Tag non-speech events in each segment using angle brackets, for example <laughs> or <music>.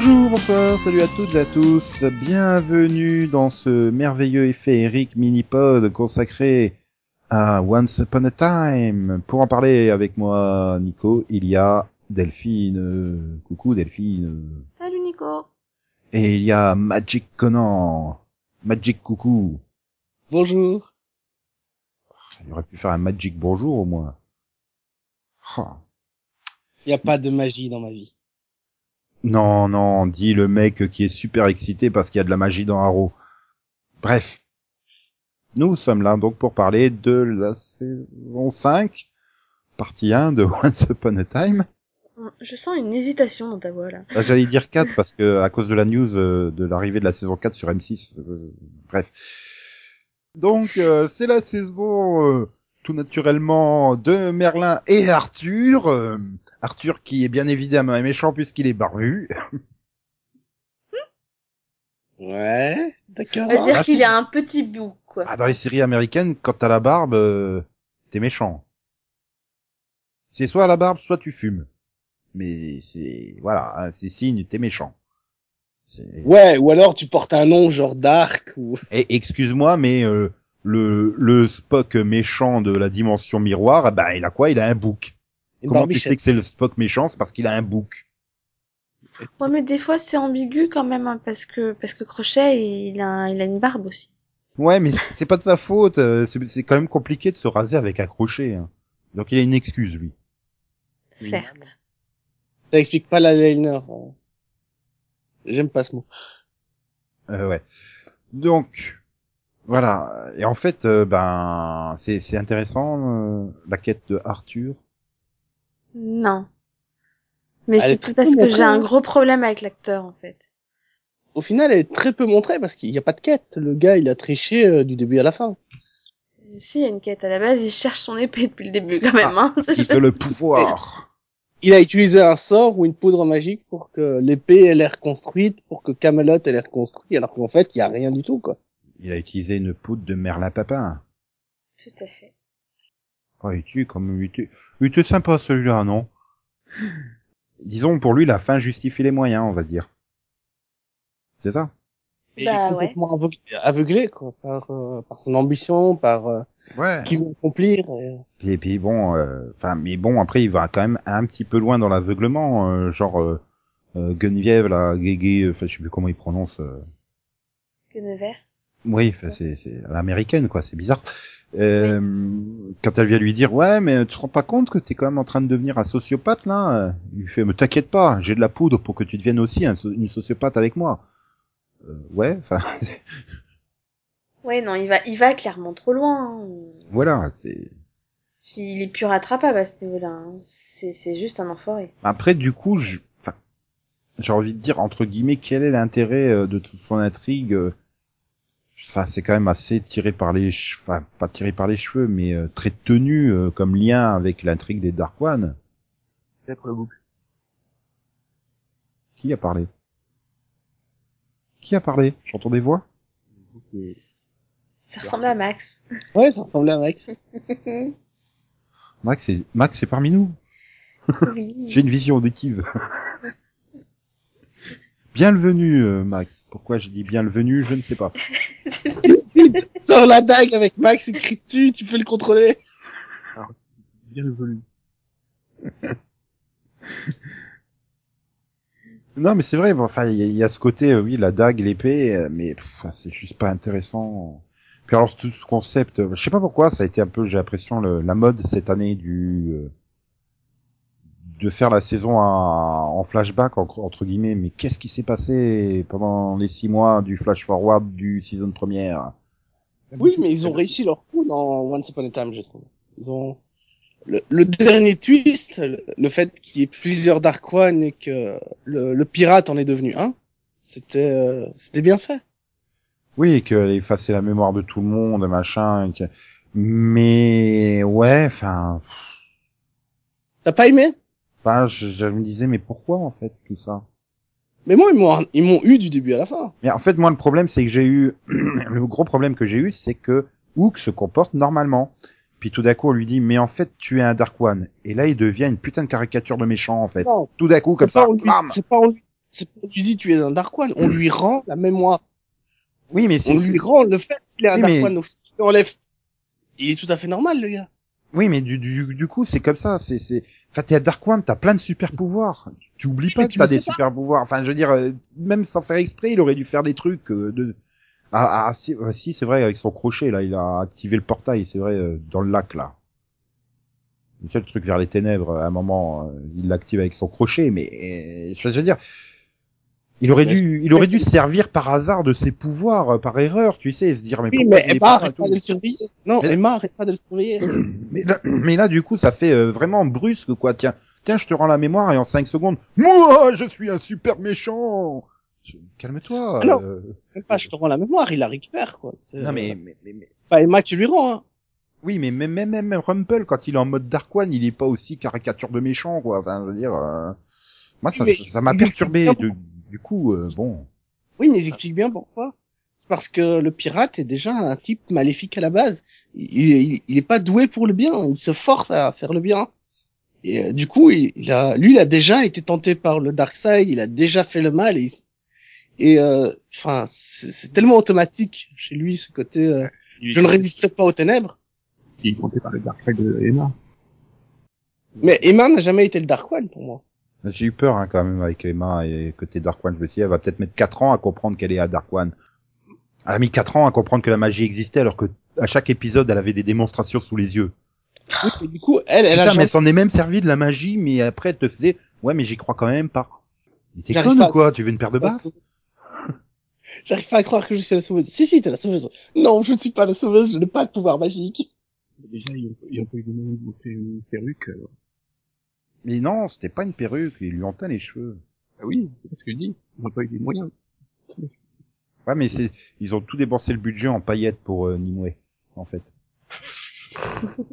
Bonjour, bonsoir, salut à toutes et à tous. Bienvenue dans ce merveilleux et féerique mini-pod consacré à Once Upon a Time. Pour en parler avec moi, Nico, il y a Delphine. Coucou Delphine. Salut Nico. Et il y a Magic Conan. Magic coucou. Bonjour. Il aurait pu faire un Magic bonjour au moins. Oh. Il n'y a pas de magie dans ma vie. Non, non, dit le mec qui est super excité parce qu'il y a de la magie dans Arrow. Bref. Nous sommes là donc pour parler de la saison 5, partie 1 de <laughs> Once Upon a Time. Je sens une hésitation dans ta voix là. Ah, J'allais dire 4 parce que à cause de la news euh, de l'arrivée de la saison 4 sur M6. euh, bref. Donc euh, c'est la saison euh, tout naturellement de Merlin et Arthur. euh, Arthur qui est bien évidemment méchant puisqu'il est barbu. Ouais, d'accord. On va dire Ah, qu'il si. a un petit bout quoi. Ah, dans les séries américaines, quand t'as la barbe, euh, t'es méchant. C'est soit la barbe, soit tu fumes. Mais c'est voilà, hein, c'est signe, t'es méchant. Ouais, ou alors tu portes un nom genre Dark ou... Et excuse-moi, mais euh, le le Spock méchant de la dimension miroir, ben il a quoi? Il a un bouc. une Comment tu sais que c'est le Spock méchant? C'est parce qu'il a un bouc. Ouais mais des fois c'est ambigu quand même hein, parce que parce que Crochet il a il a une barbe aussi. Ouais, mais c'est pas de sa faute. euh, C'est c'est quand même compliqué de se raser avec un crochet. hein. Donc il a une excuse lui. Oui. Certes. Ça explique pas la liner. hein. J'aime pas ce mot. Euh, ouais. Donc voilà. Et en fait, euh, ben c'est c'est intéressant euh, la quête de Arthur. Non. Mais Elle est c'est très parce que montrée, j'ai un hein. gros problème avec l'acteur en fait. Au final, elle est très peu montrée parce qu'il n'y a pas de quête. Le gars, il a triché euh, du début à la fin. Euh, Si il y a une quête à la base, il cherche son épée depuis le début quand même. hein. <laughs> Il veut le pouvoir. Il a utilisé un sort ou une poudre magique pour que l'épée ait l'air construite, pour que Camelot ait l'air construit, alors qu'en fait, il y a rien du tout, quoi. Il a utilisé une poudre de Merlin Papin. Tout à fait. Oh, il tue comme il était, il était sympa celui-là, non? <laughs> Disons pour lui la fin justifie les moyens, on va dire. C'est ça? Et Bah, il est complètement aveuglé, aveuglé, quoi, par, euh, par son ambition, par euh, Ouais. ce qu'il veut accomplir. et- Et puis bon, euh, enfin, mais bon, après il va quand même un petit peu loin dans l'aveuglement, euh, genre euh, euh, Geneviève, la Guégué, enfin je sais plus comment il prononce. euh. Oui, c'est l'américaine quoi, c'est bizarre. Euh, Quand elle vient lui dire ouais, mais tu te rends pas compte que t'es quand même en train de devenir un sociopathe là euh, Il lui fait mais t'inquiète pas, j'ai de la poudre pour que tu deviennes aussi un une sociopathe avec moi. Euh, ouais, enfin <laughs> Ouais non, il va il va clairement trop loin. hein. voilà, c'est. Il est plus rattrapable à ce niveau-là. hein. C'est c'est juste un enfoiré. Après du coup, je- enfin, j'ai envie de dire entre guillemets quel est l'intérêt euh, de toute son intrigue. Enfin, c'est quand même assez tiré par les, che- enfin pas tiré par les cheveux, mais euh, très tenu euh, comme lien avec l'intrigue des Dark One. Qui a parlé? Qui a parlé? J'entends des voix? Ça ressemble à Max. Ouais, ça ressemble à Max. Max est Max est parmi nous. oui. J'ai une vision auditive. Bienvenue euh, Max. Pourquoi je dis bienvenue, je ne sais pas. <laughs> Sors la dague avec Max écrit dessus, tu peux le contrôler. Bien le volume. non, mais c'est vrai. bon, Enfin, il y, a- il y a ce côté, euh, oui, la dague, l'épée, euh, mais c'est juste pas intéressant. Puis alors tout ce concept, je sais pas pourquoi, ça a été un peu, j'ai l'impression, la mode cette année du euh, de faire la saison en, en flashback entre, guillemets. Mais qu'est-ce qui s'est passé pendant les six mois du flash forward du season première? Oui, mais ils ont réussi leur coup dans Once Upon a Time, je trouve. Ils ont le, le dernier twist, le, fait qu'il y ait plusieurs Dark One et que le, le pirate en est devenu un, c'était euh, c'était bien fait. Oui, qu'elle effaçait la mémoire de tout le monde, machin. et que- Mais ouais, enfin, T'as pas aimé? Enfin, je, je me disais, mais pourquoi en fait tout ça? Mais moi, ils m'ont ils m'ont eu du début à la fin. Mais en fait, moi, le problème, c'est que j'ai eu <clears throat> le gros problème que j'ai eu, c'est que Hook se comporte normalement. Puis tout d'un coup, on lui dit, mais en fait, tu es un Dark One. Et là, il devient une putain de caricature de méchant, en fait. Non. Tout d'un coup, comme ça, lui- C'est pas en lui. c'est pas tu es un Dark One, on lui rend la mémoire. Oui, mais c'est, On lui rend le fait qu'il est un Oui, Dark mais- One, donc si tu enlèves, il est tout à fait normal, le gars. Oui, mais du, du, du coup, c'est comme ça, c'est, c'est, enfin, t'es à Dark One, t'as plein de super pouvoirs. Tu oublies pas Mais que t'as des super pouvoirs. Enfin, je veux dire, euh, même sans faire exprès, il aurait dû faire des trucs euh, de, ah, ah, si, euh, si, c'est vrai, avec son crochet, là, il a activé le portail, c'est vrai, euh, dans le lac, là. Le seul truc vers les ténèbres, à un moment, il l'active avec son crochet, mais, je veux dire, il aurait Mais dû, il aurait dû se servir par hasard de ses pouvoirs, euh, par erreur, tu sais, et se dire, mais Oui, pourquoi mais il est Emma pas arrête pas de le surveiller. Non, Mais- Emma arrête pas de le surveiller. <clears throat> Mais là, mais là, du coup, ça fait euh, vraiment brusque, quoi. Tiens, tiens, je te rends la mémoire et en 5 secondes, moi, je suis un super méchant. Calme-toi. Ah non. euh. Même pas, je te rends la mémoire, il la récupère, quoi. Non, mais, euh, mais, mais, mais- c'est pas Emma qui lui rend, hein. oui, mais même, même, même, Rumple, quand il est en mode Dark One, il est pas aussi caricature de méchant, quoi. Enfin, je veux dire, euh, moi, ça, ça m'a perturbé. Du coup, euh, bon. Oui, mais ils expliquent bien pourquoi. C'est parce que le pirate est déjà un type maléfique à la base. Il, il, il est pas doué pour le bien. Il se force à faire le bien. Et euh, du coup, il, il a, lui, il a déjà été tenté par le dark side. Il a déjà fait le mal. Et, et euh, enfin, c'est c'est tellement automatique chez lui ce côté. euh, je ne résisterai pas aux ténèbres. Il est tenté par le Dark Side de Emma. Mais Emma n'a jamais été le dark one pour moi. J'ai eu peur, hein, quand même, avec Emma et côté Dark One. Je me suis dit, elle va peut-être mettre 4 ans à comprendre qu'elle est à Dark One. Elle a mis 4 ans à comprendre que la magie existait, alors que à chaque épisode, elle avait des démonstrations sous les yeux. Oui, mais du coup, elle, elle Putain, a mais jamais- elle s'en est même servi de la magie, mais après, elle te faisait, ouais, mais j'y crois quand même pas. Mais t'es J'arrive con pas ou à- quoi? Tu veux une paire de baffes? J'arrive pas à croire que je suis la sauveuse. Si, si, t'es la sauveuse. Non, je ne suis pas la sauveuse, je n'ai pas de pouvoir magique. Déjà, ils ont, ils ont pas eu de monter une perruque. Mais non, c'était pas une perruque, il lui entait les cheveux. Ah oui, c'est ce que je dis. Ils ont pas eu des moyens. Ouais, mais c'est, ils ont tout déboursé le budget en paillettes pour euh, Nimue, en fait. <laughs>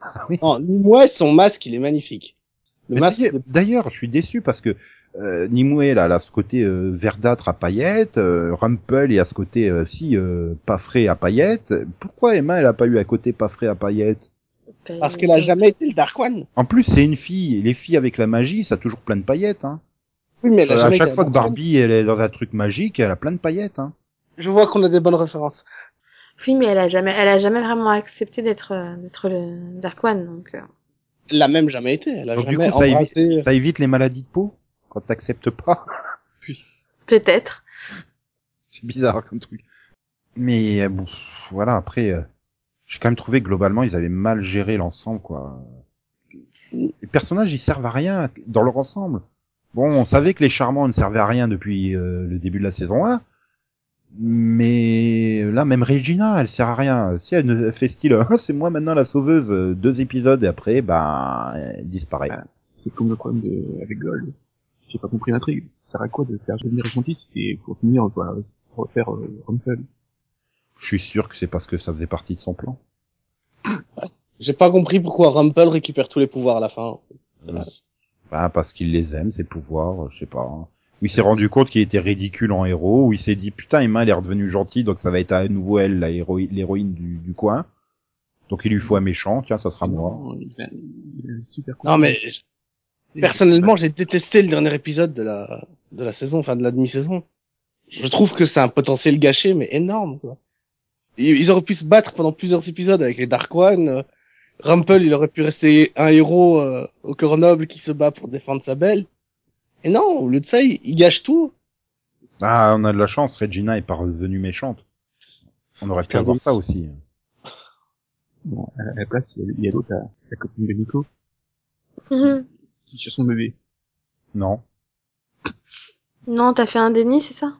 ah oui. Non, moi, son masque, il est magnifique. Le masque, d'ailleurs- je suis déçu parce que euh, Nimue, là, elle a ce côté euh, verdâtre à paillettes, euh, Rumple, il a ce côté, euh, si, euh, pas frais à paillettes. Pourquoi Emma, elle a pas eu à côté pas frais à paillettes? Parce qu'elle a jamais été le Dark One. En plus, c'est une fille, et les filles avec la magie, ça a toujours plein de paillettes, hein. Oui, mais elle a Euh, à jamais chaque été fois que. Barbie, elle est dans un truc magique, elle a plein de paillettes, hein. Je vois qu'on a des bonnes références. Oui, mais elle a jamais, elle a jamais vraiment accepté d'être, euh, d'être le Dark One, donc. euh, Elle l'a même jamais été. Elle a Donc, du jamais coup, ça évite- embrassé... Ça évite les maladies de peau quand t'acceptes pas. <laughs> Peut-être. C'est bizarre comme truc. Mais euh, bon, voilà, après, euh, j'ai quand même trouvé globalement, ils avaient mal géré l'ensemble, quoi. Les personnages, ils servent à rien dans leur ensemble. Bon, on savait que les charmants ne servaient à rien depuis euh, le début de la saison 1. Mais là, même Regina, elle sert à rien. Si elle ne fait style, Ah, <laughs> c'est moi maintenant la sauveuse, euh, deux épisodes et après, bah, elle disparaît. Ah, c'est comme le problème de, avec Gold. J'ai pas compris l'intrigue. Ça sert à quoi de faire devenir gentil si c'est pour finir, quoi, refaire euh, Je suis sûr que c'est parce que ça faisait partie de son plan. J'ai pas compris pourquoi Rumple récupère tous les pouvoirs à la fin. Bah, parce qu'il les aime, ses pouvoirs, je sais pas. Ou il s'est rendu compte qu'il était ridicule en héros, ou il s'est dit, putain, Emma, elle est redevenue gentille, donc ça va être à nouveau elle, la héroïne, l'héroïne du, du coin. Donc il lui faut un méchant, tiens, ça sera moi. Non, mais personnellement, j'ai détesté le dernier épisode de la, de la saison, enfin de la demi-saison. Je trouve que c'est un potentiel gâché, mais énorme, quoi. Ils, auraient pu se battre pendant plusieurs épisodes avec les Dark One. euh, Rumple, il aurait pu rester un héros euh, au cœur noble qui se bat pour défendre sa belle. Et non, au lieu de ça, il, il gâche tout. Ah, on a de la chance, Regina est pas redevenue méchante. On aurait pu Putain, avoir ça aussi. Bon, à la place, il y a, l'autre, la, la copine de Nico, Mhm. qui cherche son bébé. Non. Non, t'as fait un déni, c'est ça?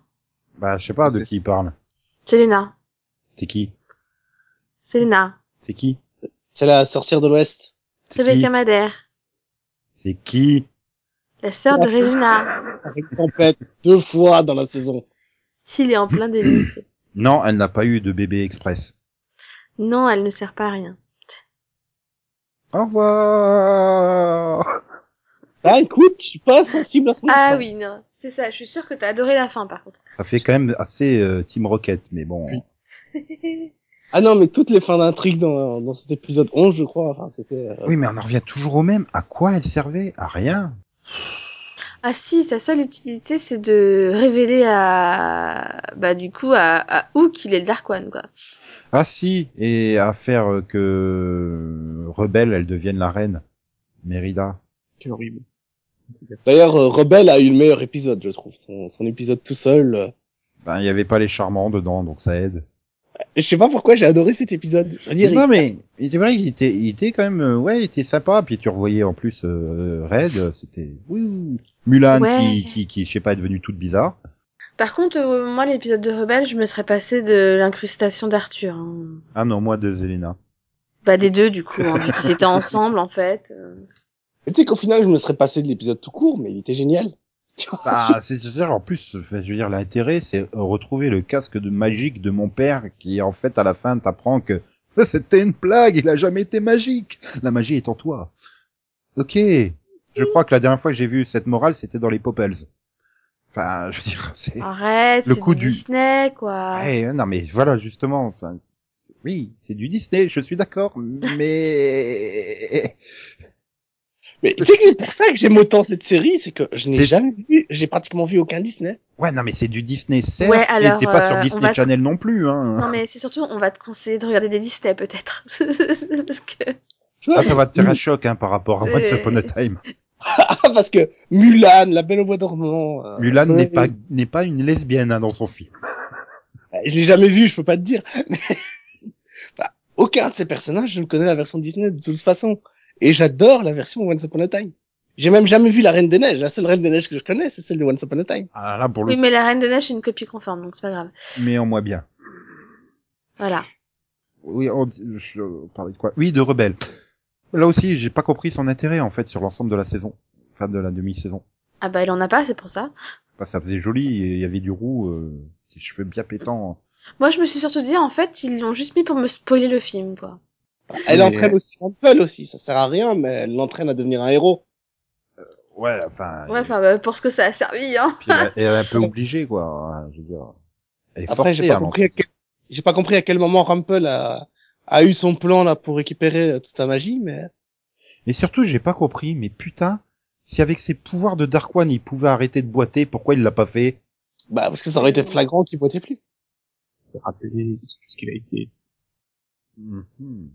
Bah, je sais pas de C'est- qui il parle. Selena. C'est qui? Selena. C'est qui? C'est la sorcière de l'Ouest. Rebecca Madère. C'est qui? La sœur de Regina. Avec tempête deux fois dans la saison. S'il est en plein déni. c'est- <clears throat> Non, elle n'a pas eu de bébé express. Non, elle ne sert pas à rien. Au revoir Ah, écoute, je suis pas sensible à ce Ah oui, non. C'est ça. Je suis sûre que t'as adoré la fin, par contre. Ça fait quand même assez euh, Team Rocket, mais bon. Ah non, mais toutes les fins d'intrigue dans, dans cet épisode 11, je crois, enfin, c'était... euh, Oui, mais on en revient toujours au même. À quoi elle servait? À rien. Ah si, sa seule utilité c'est de révéler à bah du coup à, à Hook qu'il est le Dark One quoi. Ah si, et à faire euh, que Rebelle, elle devienne la reine. Mérida. Quel horrible. D'ailleurs, euh, Rebelle a eu le meilleur épisode, je trouve. Son, son épisode tout seul. euh. Ben, il y avait pas les charmants dedans, donc ça aide. Je sais pas pourquoi j'ai adoré cet épisode. Dire, non mais, il était vrai qu'il était, il était quand même, euh, ouais, il était sympa. Puis tu revoyais en plus euh, Red, c'était. Mulan Ouais. qui, qui, qui, je sais pas, est devenue toute bizarre. Par contre, euh, moi l'épisode de Rebelle, je me serais passé de l'incrustation d'Arthur. hein. Ah non, moi de Zelena. Bah des deux du coup, hein, vu qu'ils étaient <laughs> ensemble en fait. euh. tu sais qu'au final, je me serais passé de l'épisode tout court, mais il était génial. Bah, c'est-à-dire, en plus, je veux dire, l'intérêt, c'est retrouver le casque de magique de mon père, qui, en fait, à la fin, t'apprend que <laughs> c'était une blague, il a jamais été magique. La magie est en toi. Ok. Je crois que la dernière fois que j'ai vu cette morale, c'était dans les Popples. Enfin, je veux dire, c'est... Arrête, Le coup du Disney quoi. Ouais, non, mais voilà, justement, enfin, oui, c'est du Disney, je suis d'accord, mais... Mais tu sais que c'est pour ça que j'aime autant cette série, c'est que je n'ai jamais vu, j'ai pratiquement vu aucun Disney. Ouais, non, mais c'est du Disney, certes, Ouais, et alors, t'es pas euh, sur on Disney Channel non plus, hein. Non mais c'est surtout, on va te conseiller de regarder des Disney peut-être, <laughs> parce que. Ah, ça va te faire un choc, hein, par rapport à Once C'est- Upon a Time. <laughs> Ah, parce que Mulan, La Belle au Bois dormant. euh, Mulan n'est pas n'est pas une lesbienne hein, dans son film. Je l'ai jamais vu, je peux pas te dire. <laughs> Bah, aucun de ces personnages, je ne connais la version Disney de toute façon. Et j'adore la version Once Upon a Time. J'ai même jamais vu la Reine des Neiges. La seule Reine des Neiges que je connais, c'est celle de Once Upon a Time. Ah là pour le Oui mais la Reine de Neige c'est une copie conforme donc c'est pas grave. mais en moins bien. Voilà. Oui, on, je parlais de quoi? Oui, de Rebelle. Là aussi, j'ai pas compris son intérêt en fait sur l'ensemble de la saison, enfin de la demi-saison. Ah bah il en a pas, c'est pour ça. Enfin, ça faisait joli, il y avait du roux, euh, des cheveux bien pétants. Moi je me suis surtout dit en fait ils l'ont juste mis pour me spoiler le film quoi. Elle Mais- entraîne aussi Rumple aussi. Ça sert à rien, mais elle l'entraîne à devenir un héros. Ouais, enfin. Ouais enfin bah, pour ce que ça a servi hein. puis elle, elle est un peu <laughs> obligée quoi. Je veux dire, elle est Après, j'ai forcée pas compris à quel... j'ai pas compris à quel moment Rumple a, a eu son plan là pour récupérer euh, toute sa magie, mais Et surtout, j'ai pas compris, mais putain, si avec ses pouvoirs de Dark One, il pouvait arrêter de boiter, pourquoi il l'a pas fait? Bah parce que ça aurait été flagrant qu'il boitait plus. Rappeler ce qu'il a été. Mhm.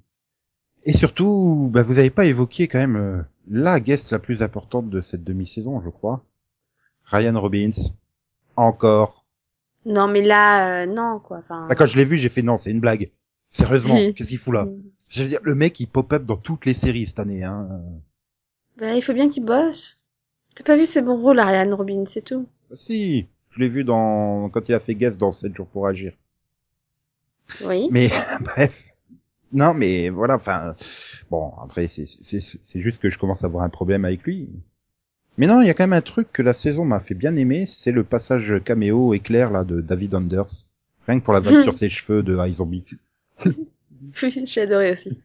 Et surtout, bah, vous avez pas évoqué quand même euh, la guest la plus importante de cette demi-saison, je crois. Ryan Robbins. Encore. Non mais là euh, non quoi. Enfin. D'accord, je l'ai vu, j'ai fait non, c'est une blague. Sérieusement, <laughs> qu'est-ce qu'il fout là? <laughs> Je veux dire, le mec, il pop-up dans toutes les séries cette année. Hein. Bah il faut bien qu'il bosse. T'as pas vu ses bons rôles Ariane Robin c'est tout. Ah, si, je l'ai vu dans quand il a fait guest dans 7 jours pour agir. Oui. Mais <laughs> bref. Non, mais voilà, enfin, bon, après, c'est juste que je commence à avoir un problème avec lui. Mais non, il y a quand même un truc que la saison m'a fait bien aimer, c'est le passage caméo éclair là de David Anders. Rien que pour la vague <laughs> sur ses cheveux de iZombie. <laughs> Oui, j'ai adoré aussi.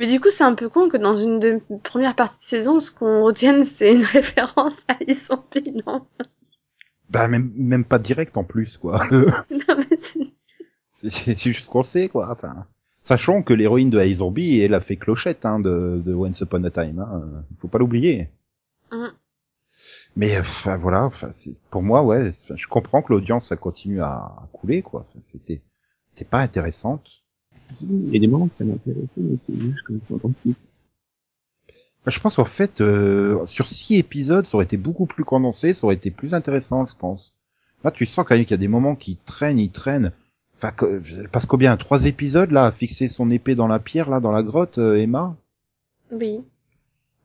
Mais du coup, c'est un peu con que dans une de première partie de saison, ce qu'on retienne, c'est une <laughs> référence à Zombie, non? Bah même même pas direct en plus quoi. Non, mais c'est juste qu'on le sait quoi. Enfin, sachant que l'héroïne de iZombie elle a fait clochette hein, de, de Once Upon a Time. Hein. Faut pas l'oublier. Mm. Mais enfin voilà, enfin, c'est- pour moi ouais, je comprends que l'audience ça continue à, à couler quoi. Enfin, C'était c'est pas intéressante. Il y a des moments que ça m'intéressait, mais c'est juste que je m'entends plus. Bah, Je pense en fait euh, sur six épisodes ça aurait été beaucoup plus condensé, ça aurait été plus intéressant je pense. Là tu sens quand même qu'il y a des moments qui traînent, ils traînent. Enfin que- elle passe combien Trois épisodes là à fixer son épée dans la pierre là dans la grotte euh, Emma. Oui.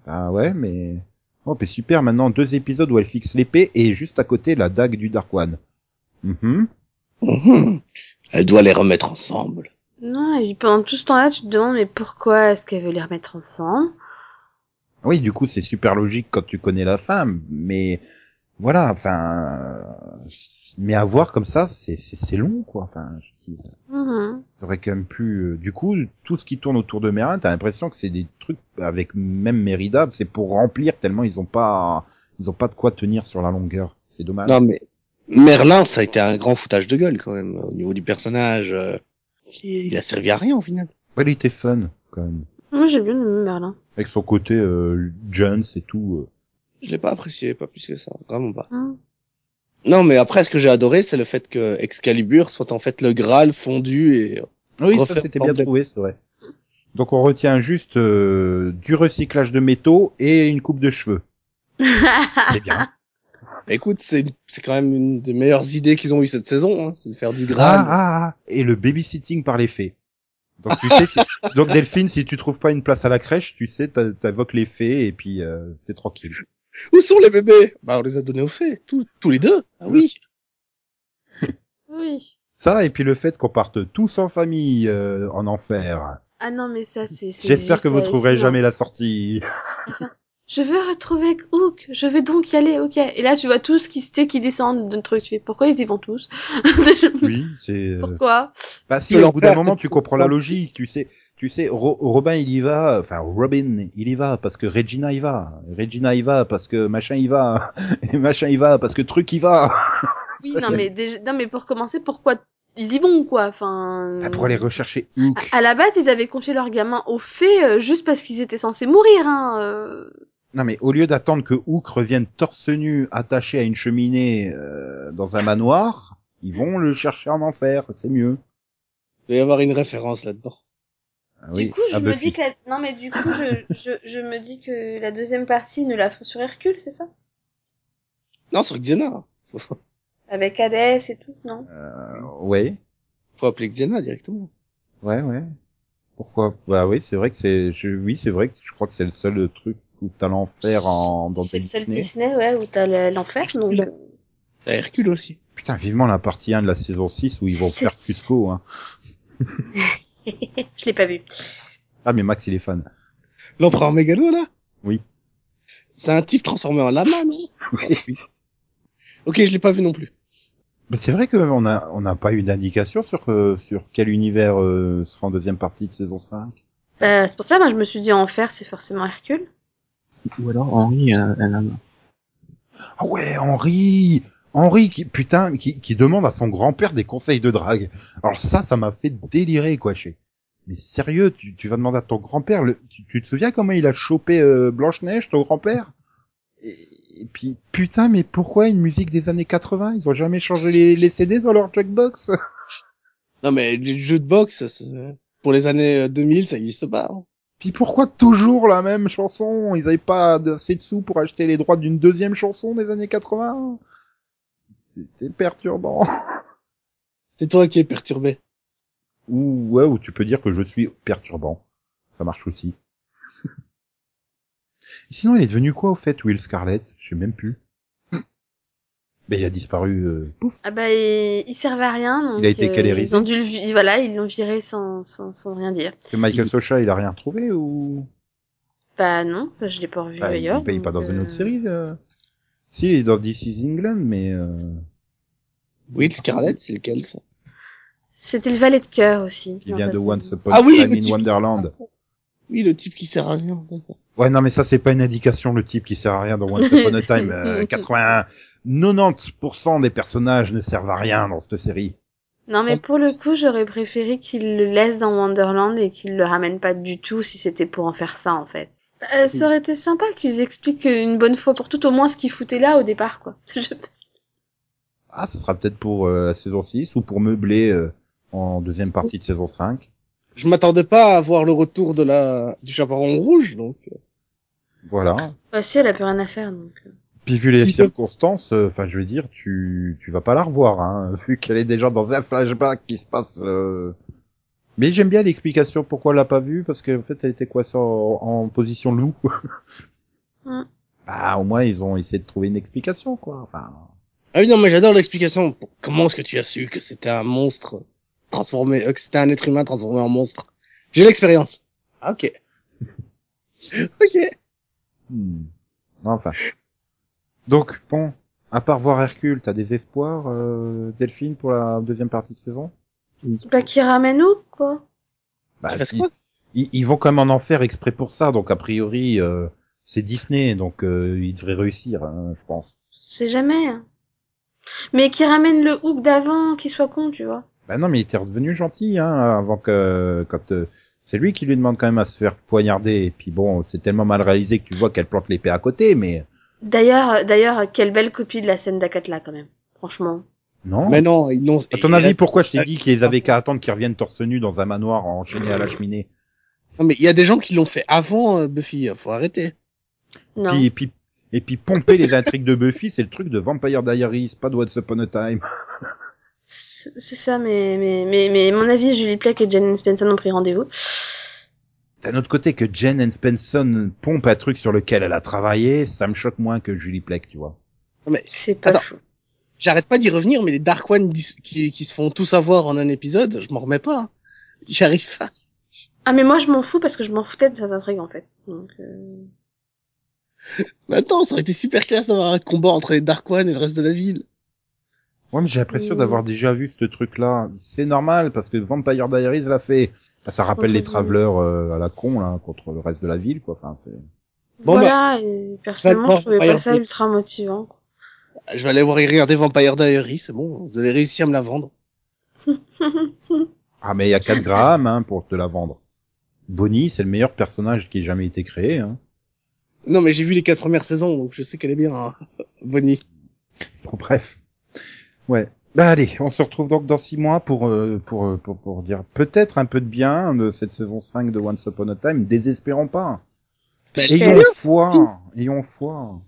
Ah ouais, mais... Oh, puis super, maintenant deux épisodes où elle fixe l'épée et juste à côté la dague du Dark One. Mhm. Mhm. Elle doit les remettre ensemble. Non, et puis pendant tout ce temps-là, tu te demandes, mais pourquoi est-ce qu'elle veut les remettre ensemble? Oui, du coup, c'est super logique quand tu connais la femme, mais voilà, enfin... Mais à voir comme ça, c'est c'est c'est long, quoi. Enfin, je dis, t'aurais quand même pu... euh, Du coup, tout ce qui tourne autour de Merlin, t'as l'impression que c'est des trucs avec même Mérida, c'est pour remplir tellement ils ont pas... Ils ont pas de quoi tenir sur la longueur. C'est dommage. Non mais Merlin, ça a été un grand foutage de gueule quand même au niveau du personnage. euh, Il il a servi à rien au final. Ouais, il était fun, quand même. Moi, j'ai bien aimé Merlin. avec son côté euh, Jones et tout. euh. Je l'ai pas apprécié, pas plus que ça, vraiment pas. Hein Non, mais après, ce que j'ai adoré, c'est le fait que Excalibur soit en fait le Graal fondu et Oui, ça c'était bien trouvé, c'est vrai. Donc on retient juste euh, du recyclage de métaux et une coupe de cheveux. <laughs> C'est bien. Bah, écoute, c'est c'est quand même une des meilleures idées qu'ils ont eu cette saison, hein, c'est de faire du Ah, Graal. ah, ah, et le babysitting par les fées. Donc tu sais, si- <laughs> donc Delphine, si tu trouves pas une place à la crèche, tu sais, t'invoques les fées et puis euh, t'es tranquille. Où sont les bébés? Bah, on les a donnés aux fées, tous, tous les deux. Ah oui. <laughs> oui. Ça et puis le fait qu'on parte tous en famille euh, en enfer. Ah non, mais ça, c'est... c'est J'espère que vous trouverez hallucinant. jamais la sortie. Je veux retrouver Hook, je vais donc y aller, ok. Et là, tu vois tous qui, qui qui descendent d'un truc. Tu fais, pourquoi ils y vont tous? <laughs> Oui, c'est. euh, Pourquoi? Bah si, au bout d'un moment, tu comprends la logique, tu sais. Tu sais, Ro- Robin il y va, enfin Robin il y va parce que Regina y va, Regina y va parce que machin y va, <laughs> et machin y va parce que truc y va. <laughs> Oui, non, mais déjà... non, mais pour commencer, pourquoi ils y vont, quoi? Enfin... Ah, pour aller rechercher Hook. À, à la base, ils avaient confié leur gamin aux fées euh, juste parce qu'ils étaient censés mourir, hein. euh. Non mais au lieu d'attendre que Hook revienne torse nu attaché à une cheminée euh, dans un manoir, ils vont le chercher en enfer, c'est mieux. Il doit y avoir une référence là-dedans. Ah oui, du coup, je à me Buffy. dis que la... non, mais du coup, je, <laughs> je, je me dis que la deuxième partie ne la font sur Hercule, c'est ça? Non, sur Xena. Avec Hades et tout, non? Euh, ouais, faut appeler Xena directement. ouais, ouais. Pourquoi? Bah oui, c'est vrai que c'est, je... oui, c'est vrai que je crois que c'est le seul truc où t'as l'enfer en dans C'est le seul Disney. Ouais, où t'as le- l'enfer, donc... Hercule. euh, T'as Hercule aussi. Putain, vivement la partie 1 de la saison 6 où ils vont faire Cusco, hein. <laughs> je l'ai pas vu. Ah, mais Max, il est fan. L'empereur mégalo, là? Oui. C'est un type transformé en lama, non? Ok, je l'ai pas vu non plus. Mais c'est vrai qu'on a, on n'a pas eu d'indication sur, euh, sur quel univers euh, sera en deuxième partie de saison 5. Bah, c'est pour ça, moi, je me suis dit enfer, c'est forcément Hercule. Ou alors Henri, un, un lama. Ah ouais, Henri Henri qui, putain, qui, qui demande à son grand-père des conseils de drague. Alors ça, ça m'a fait délirer, quoi, chez. Mais sérieux, tu, tu vas demander à ton grand-père, le, tu, tu te souviens comment il a chopé euh, Blanche-Neige, ton grand-père? Et, et puis, putain, mais pourquoi une musique des années 80 Ils ont jamais changé les, les CD dans leur jukebox? <laughs> Non, mais les jeux de boxe, c'est- pour les années euh, 2000, ça existe pas. hein. Puis pourquoi toujours la même chanson? Ils avaient pas assez de sous pour acheter les droits d'une deuxième chanson des années 80 C'était perturbant. <laughs> C'est toi qui es perturbé. Ou ouais, ou tu peux dire que je suis perturbant. Ça marche aussi. <laughs> Sinon, il est devenu quoi au fait, Will Scarlett? Je sais même plus. Ben, il a disparu. euh, pouf. Ah bah, il, il servait à rien, donc... Il a été euh, calorisé. Ils ont dû le... Voilà, ils l'ont viré sans, sans, sans rien dire. Que Michael Socha, il a rien trouvé ou? Bah non, je l'ai pas revu Bah, ailleurs. Il paye pas dans une euh, autre série. euh. Si, il est dans This Is England, mais euh... Will Scarlett, c'est lequel, ça? C'était le valet de cœur aussi. il vient de. Once Upon Ah oui, a Time le in type- Wonderland. Oui, le type qui sert à rien. d'accord. Ouais, non, mais ça, c'est pas une indication, le type qui sert à rien dans Once Upon a Time. Euh, <laughs> 80, 90% des personnages ne servent à rien dans cette série. Non, mais pour le coup, j'aurais préféré qu'il le laisse dans Wonderland et qu'il le ramène pas du tout si c'était pour en faire ça, en fait. Euh, ça aurait été sympa qu'ils expliquent une bonne fois pour toutes au moins ce qu'ils foutaient là au départ, quoi. <laughs> Je pense. Ah, ce sera peut-être pour euh, la saison 6 ou pour meubler euh, en deuxième partie de saison 5. Je m'attendais pas à voir le retour de la du chaperon rouge, donc. euh, Voilà. Bah si, elle a plus rien à faire, donc. euh. Puis vu les Si, circonstances, euh, enfin, je veux dire, tu tu vas pas la revoir, hein, <laughs> vu qu'elle est déjà dans un flashback qui se passe. Mais j'aime bien l'explication pourquoi elle l'a pas vue, parce qu'en fait, elle était quoi ça en, en position loup. Hmm. <laughs> Bah, au moins, ils ont essayé de trouver une explication, quoi. Enfin, Ah oui, non, mais j'adore l'explication. Comment est-ce que tu as su que c'était un monstre transformé, euh, que c'était un être humain transformé en monstre? J'ai l'expérience. Ah, ok. <laughs> ok. hmm. enfin. Donc, bon, à part voir Hercule, t'as des espoirs, euh, Delphine, pour la deuxième partie de saison? Bah qui ramène où, quoi? Bah, ils, quoi? ils- ils vont quand même en enfer exprès pour ça, donc a priori, euh, c'est Disney, donc euh, ils devraient réussir, hein, je pense. C'est jamais. hein. Mais qui ramène le hook d'avant, qui soit con, tu vois. Bah non, mais il était redevenu gentil, hein, avant que quand euh, c'est lui qui lui demande quand même à se faire poignarder. Et puis bon, c'est tellement mal réalisé que tu vois qu'elle plante l'épée à côté, mais D'ailleurs, d'ailleurs, quelle belle copie de la scène d'Akatla quand même. Franchement. Non. Mais non, ils n'ont. À ton avis, pourquoi je t'ai dit qu'ils avaient qu'à attendre qu'ils reviennent torse nu dans un manoir enchaîné à la cheminée Non, mais il y a des gens qui l'ont fait avant euh, Buffy. Faut arrêter. Non. Puis- et puis et puis pomper les intrigues de Buffy, c'est le truc de Vampire Diaries, pas de Once Upon a Time. C'est ça, mais, mais, mais, mais, mon avis, Julie Plec et Jen Spencer ont pris rendez-vous. D'un autre côté, que Jen and Spencer pompe un truc sur lequel elle a travaillé, ça me choque moins que Julie Plec, tu vois. Non, mais C'est pas Attends. fou. J'arrête pas d'y revenir, mais les Dark One dis- qui, qui se font tous avoir en un épisode, je m'en remets pas. hein. J'y arrive pas. Ah, mais moi, je m'en fous parce que je m'en foutais de cette intrigue, en fait. Donc, euh... Mais attends, ça aurait été super classe d'avoir un combat entre les Dark One et le reste de la ville. Ouais, mais j'ai l'impression d'avoir déjà vu ce truc-là. C'est normal, parce que Vampire Diaries l'a fait. Bah, Ça rappelle Contre les le- travelers euh, à la con, là, contre le reste de la ville, quoi. Enfin, c'est... Bon, voilà, et personnellement, je trouvais pas ça ultra motivant. Je vais aller voir regarder Vampire Diaries, c'est bon, vous avez réussi à me la vendre. Ah, mais il y a 4 grammes, hein, pour te la vendre. Bonnie, c'est le meilleur personnage qui ait jamais été créé, hein. Non, mais j'ai vu les quatre premières saisons, donc je sais qu'elle est bien, hein. Bonnie. Bon, bref. Ouais. Bah allez, on se retrouve donc dans six mois pour euh, pour, euh, pour pour dire peut-être un peu de bien de cette saison 5 de Once Upon a Time. Désespérons pas. Était Ayons foi, ayons foi.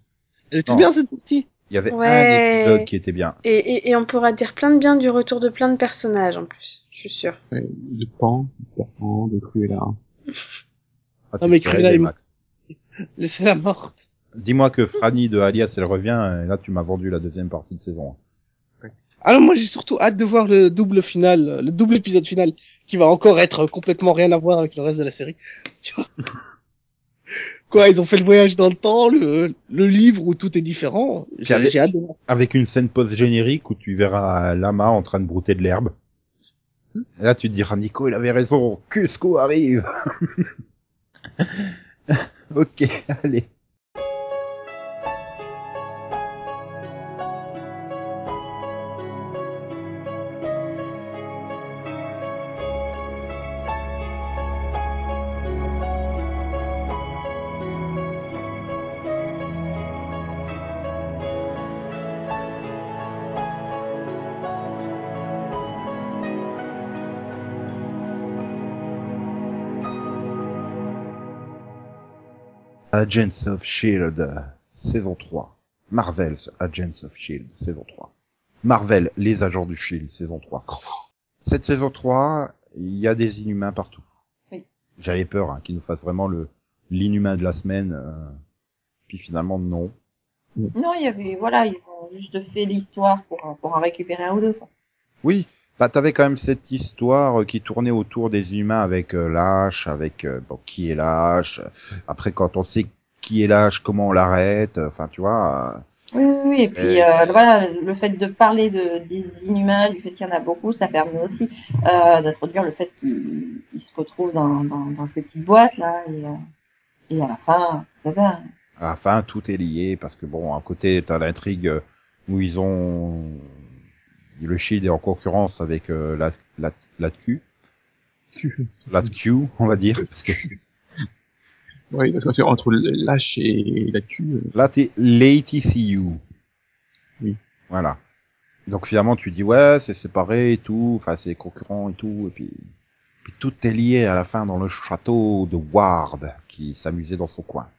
elle était Non. bien cette partie. Il y avait Ouais. un épisode qui était bien. Et, et, et on pourra dire plein de bien du retour de plein de personnages, en plus. Je suis. Ouais, de Pan, de Serpent, de Cruella. Ah, Non, mais Cruella est- Max. <laughs> Laissez-la morte. Dis-moi que Franny de Alias elle revient et là tu m'as vendu la deuxième partie de saison. Alors moi j'ai surtout hâte de voir le double final, le double épisode final, qui va encore être complètement rien à voir avec le reste de la série. <laughs> Quoi, ils ont fait le voyage dans le temps, le, le livre où tout est différent. J'ai avec- voir. Avec une scène post-générique où tu verras Lama en train de brouter de l'herbe. Et là tu te diras Nico il avait raison, Cusco arrive? <laughs> ok, allez. Agents of Shield, saison 3. Marvel's Agents of Shield, saison 3. Marvel, les agents du Shield, saison 3. Cette saison 3, il y a des inhumains partout. Oui. J'avais peur hein, qu'ils nous fassent vraiment le l'inhumain de la semaine. euh, puis finalement, non. Non, il y avait, voilà, ils ont juste fait l'histoire pour, pour en récupérer un ou deux, quoi. Oui, bah t'avais quand même cette histoire euh, qui tournait autour des humains avec euh, Lâche, avec euh, bon, qui est Lâche. Après, quand on sait qui est Lâche, comment on l'arrête. euh, Enfin, tu vois. euh, Oui, oui, oui, et puis, Euh, euh, voilà, le fait de parler de, des inhumains, du fait qu'il y en a beaucoup, ça permet aussi, euh, d'introduire le fait qu'ils ils se retrouvent dans, dans, dans ces petites boîtes, là, et, euh, et à la fin, ça va. à la fin, tout est lié parce que bon, à côté, t'as l'intrigue euh, où ils ont le Shield est en concurrence avec euh, la la la Q, la Q, on va dire, parce que <laughs> Ouais, parce que c'est entre lâche et la queue. euh, là t'es l'ATCU. Oui. Voilà. Donc finalement, tu dis ouais, c'est séparé et tout, enfin c'est concurrent et tout, et puis puis tout est lié à la fin dans le château de Ward qui s'amusait dans son coin.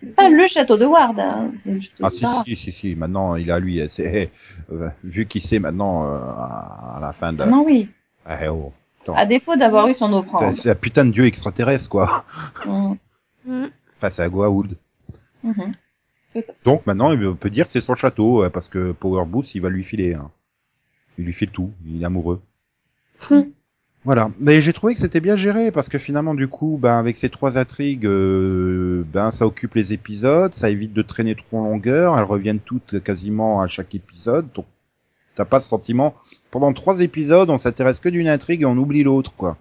C'est pas le château de Ward, hein, c'est le château Ah de si, Ward. si si si maintenant il a lui c'est euh, vu qu'il sait maintenant euh, à à la fin de Ah Non, oui. Eh oh. À défaut d'avoir eu son offrande. c'est un putain de dieu extraterrestre quoi. Mm. enfin c'est à Goa'uld Mhm. donc maintenant il peut dire que c'est son château euh, parce que Power Boots il va lui filer hein. il lui file tout il est amoureux Hmm. Voilà mais j'ai trouvé que c'était bien géré parce que finalement du coup ben avec ces trois intrigues euh, ben ça occupe les épisodes ça évite de traîner trop en longueur elles reviennent toutes quasiment à chaque épisode donc t'as pas ce sentiment pendant trois épisodes on s'intéresse que d'une intrigue et on oublie l'autre quoi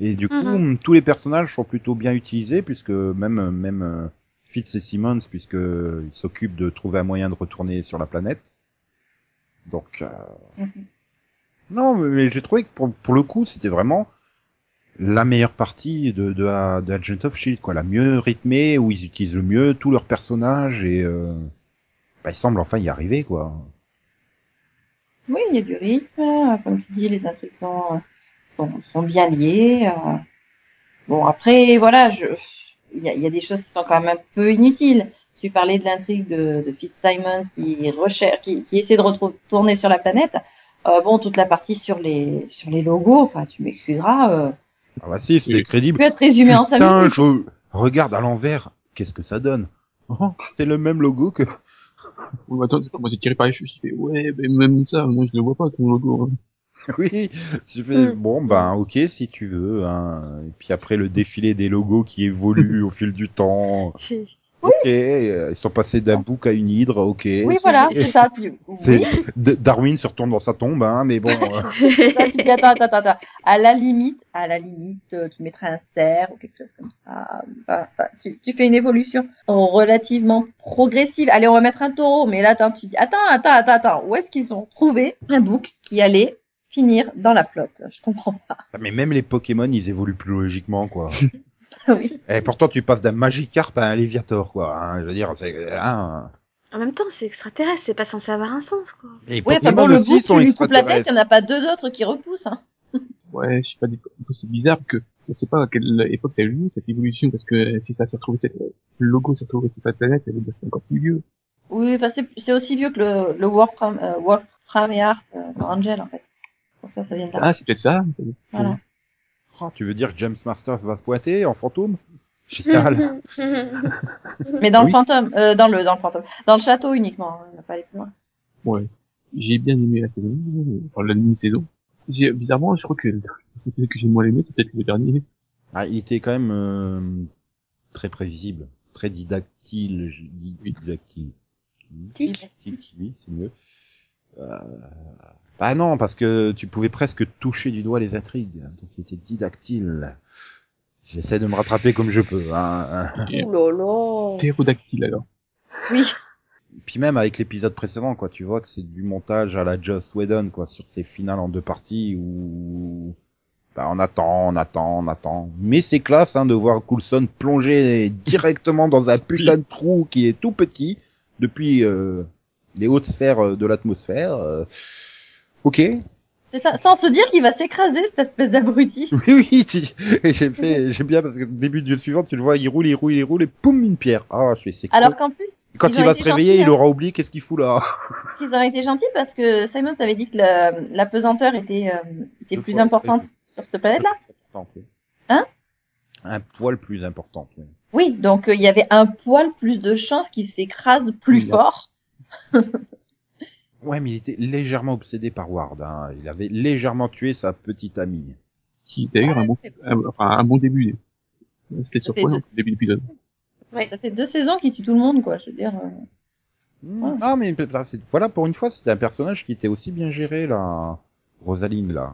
et du coup Mhm. tous les personnages sont plutôt bien utilisés puisque même même euh, Fitz et Simmons puisque ils s'occupent de trouver un moyen de retourner sur la planète donc euh, Mhm. Non, mais j'ai trouvé que pour, pour le coup, c'était vraiment la meilleure partie de, de, de Agent of Shield, quoi, la mieux rythmée, où ils utilisent le mieux tous leurs personnages et euh, bah, il semble enfin y arriver, quoi. Oui, il y a du rythme, euh, comme tu dis, les intrigues sont, euh, sont, sont bien liées. euh. Bon, après, voilà, il y a, y a des choses qui sont quand même un peu inutiles. Tu parlais de l'intrigue de, de Fitzsimons qui recherche, qui, qui essaie de retourner sur la planète. Euh, bon, toute la partie sur les sur les logos, enfin, tu m'excuseras, euh, Ah bah si, c'est crédible. peut être résumé en cinq Putain, minutes. je regarde à l'envers. Qu'est-ce que ça donne Oh, C'est le même logo que... <laughs> Oui, mais attends, moi j'ai tiré par les cheveux, je fais, ouais, mais même ça, moi je le vois pas, ton logo. hein. <laughs> Oui, je fais Mm. bon ben ok si tu veux. Hein. Et puis après le défilé des logos qui évoluent au fil du temps. <laughs> Ok, euh, ils sont passés d'un bouc à une hydre. Ok. Oui, voilà, <laughs> c'est ça. Oui, Darwin se retourne dans sa tombe, hein, mais bon. euh, <laughs> ça, tu dis, attends, attends, attends, attends. À la limite, à la limite, euh, tu mettrais un cerf ou quelque chose comme ça. Enfin, tu, tu fais une évolution relativement progressive. Allez, on va mettre un taureau, mais là, attends, tu dis, attends, attends, attends, attends. Où est-ce qu'ils ont trouvé un bouc qui allait finir dans la flotte? Je comprends pas. mais même les Pokémon, ils évoluent plus logiquement, quoi. <laughs> <laughs> oui. Et pourtant, tu passes d'un Magikarp à un Léviator, quoi. Hein, je veux dire, c'est. Hein. En même temps, c'est extraterrestre, c'est pas censé avoir un sens, quoi. Et Ouais, Pokémon bon, le aussi sont tu lui coupes la tête, il extraterrestres. n'y en a pas deux autres qui repoussent. Hein. <laughs> Ouais, je sais pas, un c'est bizarre parce que on sait pas à quelle époque ça a eu lieu, cette évolution, parce que si ça s'est retrouvé, cette, le logo s'est retrouvé sur cette planète, ça veut dire que c'est encore plus vieux. Oui, enfin, c'est aussi vieux que le, le Wolfram, euh, Wolfram et Harp, euh, dans Angel, en fait. Pour ça, ça vient de là. Ah, c'est peut-être ça. Voilà. Oh, tu veux dire que James Masters va se pointer en fantôme? Génial. <laughs> Mais dans Oui. le fantôme, euh, dans le, dans le fantôme, dans le château uniquement, on n'a pas allé plus loin. Ouais. J'ai bien aimé la saison, enfin, la demi-saison. J'ai, bizarrement, je crois que celui que j'ai moins aimé, c'est peut-être le dernier. Ah, il était quand même euh, très prévisible, très didactile. je dis Didactile. Tic. Didactique, oui, c'est mieux. Euh... Bah non, parce que tu pouvais presque toucher du doigt les intrigues, donc il était didactile. J'essaie de me rattraper comme je peux. Hein. Là. Ptérodactyle, alors. Oui. Puis même avec l'épisode précédent, quoi, tu vois que c'est du montage à la Joss Whedon, quoi, sur ces finales en deux parties où bah, on attend, on attend, on attend. Mais c'est classe hein, de voir Coulson plonger directement dans un putain de trou qui est tout petit depuis euh, les hautes sphères euh, de l'atmosphère. euh. Ok, oui, C'est ça, sans se dire qu'il va s'écraser, cette espèce d'abruti. <laughs> oui, j'ai fait, j'aime bien parce que début du suivant, tu le vois, il roule, il roule, il roule et poum une pierre. Ah, je c'est Alors qu'en plus, Quand il va se réveiller, gentils, il hein. aura oublié qu'est-ce qu'il fout là. <laughs> ils auraient été gentils parce que Simon avait dit que la, la pesanteur était, euh, était plus fois. importante sur cette planète-là. Oui. Hein Un poil plus important. oui. Oui, donc euh, il y avait un poil plus de chances qu'il s'écrase plus Oui. fort. <laughs> Ouais, mais il était légèrement obsédé par Ward. Hein. Il avait légèrement tué sa petite amie. Qui, d'ailleurs, un bon, un, enfin, un bon début. C'était surprenant, le début de l'épisode. Ça fait deux saisons qu'il tue tout le monde, quoi. Je veux dire. euh, Hmm. Ouais. Ah, mais là, c'est- voilà, pour une fois, c'était un personnage qui était aussi bien géré, là. Rosaline, là.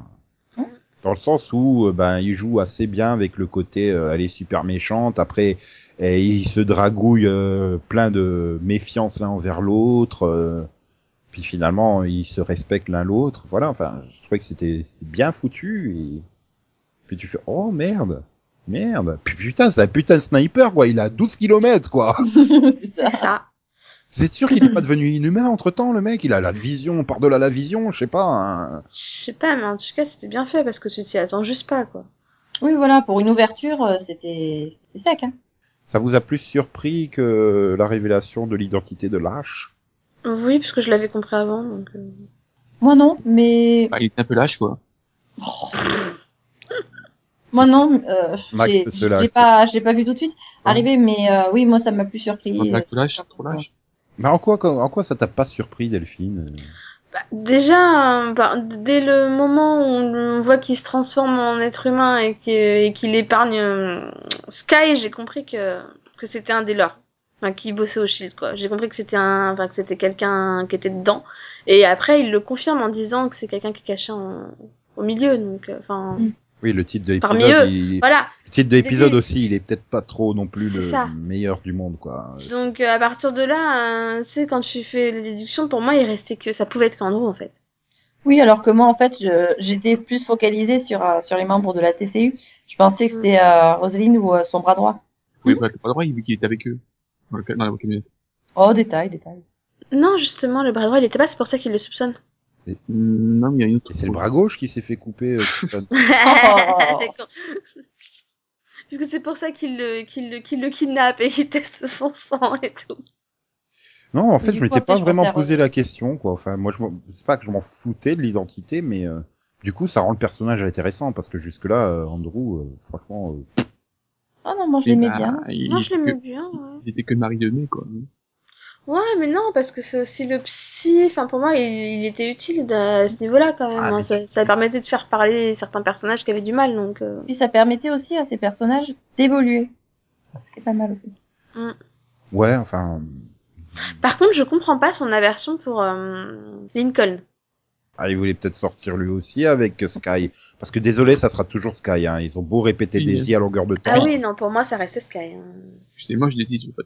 Dans le sens où, euh, ben, il joue assez bien avec le côté, euh, elle est super méchante. Après, eh, il se dragouille euh, plein de méfiance l'un envers l'autre. euh, puis finalement, ils se respectent l'un l'autre. Voilà, enfin, je trouvais que c'était c'était bien foutu. Et puis tu fais, oh merde, merde. Puis putain, c'est un putain de sniper, quoi. Il a 12 kilomètres, quoi. <laughs> C'est ça. C'est sûr qu'il est pas <laughs> devenu inhumain entre temps, le mec. Il a la vision par-delà la vision, je sais pas. hein. Je sais pas, mais en tout cas, c'était bien fait parce que tu t'y attends juste pas, quoi. Oui, voilà, pour une ouverture, euh, c'était c'était sec. Hein. Ça vous a plus surpris que la révélation de l'identité de Lâche Oui, parce que je l'avais compris avant, donc. euh, Moi non, mais Bah, il était un peu lâche, quoi. <laughs> moi non. Euh, Max, je l'ai pas, je l'ai pas vu tout de suite arriver, mais euh, oui, moi ça m'a plus surpris. Un euh, lâche, trop lâche. Bah en quoi, en quoi ça t'a pas surpris, Delphine Bah, déjà, euh, bah, dès le moment où on voit qu'il se transforme en être humain et qu'il et qu'il épargne euh, Sky, j'ai compris que que c'était un des leurs, enfin, qui bossait au Shield, quoi. J'ai compris que c'était un, enfin, que c'était quelqu'un qui était dedans. Et après, il le confirme en disant que c'est quelqu'un qui est caché en- au milieu, donc, euh, enfin, Mm. Oui, le titre de Parmi eux, il- voilà. Le titre de l'épisode aussi, il est peut-être pas trop non plus C'est le ça. meilleur du monde, quoi. Donc euh, à partir de là, euh, tu sais, quand tu fais les déductions, pour moi, il restait que ça pouvait être qu'Andrew en fait. Oui, alors que moi en fait, je- j'étais plus focalisée sur euh, sur les membres de la TCU. Je pensais que c'était euh, Roselyne ou euh, son bras droit. Oui, bah, le droit, il vu qu'il était avec eux. Dans, le, ca- dans la camionnette. Oh, détail, détail. Non, justement, le bras droit, il était pas, c'est pour ça qu'il le soupçonne. Hum, Non, mais il y a une autre. C'est le bras gauche qui s'est fait couper. euh. <laughs> D'accord. Puisque c'est pour ça qu'il le, qu'il le, qu'il le kidnappe et <laughs> qu'il teste son sang et tout. non, en fait, je m'étais pas vraiment posé la question, quoi. Enfin, moi, je m'en- c'est pas que je m'en foutais de l'identité, mais euh, du coup, ça rend le personnage intéressant parce que jusque-là, euh, Andrew, euh, franchement, euh, Ah non, moi je Et l'aimais bah, bien. il, Moi, je l'aimais que- bien, ouais. Il était que mari de mai, quoi. Ouais, mais non, parce que c'est aussi le psy. Enfin, pour moi, il, il était utile de- à ce niveau-là, quand même. Ah, hein. mais Ça, ça permettait de faire parler certains personnages qui avaient du mal, donc... euh, Puis ça permettait aussi à ces personnages d'évoluer. C'est pas mal aussi. ouais, enfin, Par contre, je comprends pas son aversion pour euh, Lincoln. ah, il voulait peut-être sortir lui aussi avec Sky, parce que désolé, ça sera toujours Sky. Hein. Ils ont beau répéter Oui. Daisy à longueur de temps. Ah oui, non, pour moi, ça restait Sky. hein. C'est moi, je décide, je veux pas.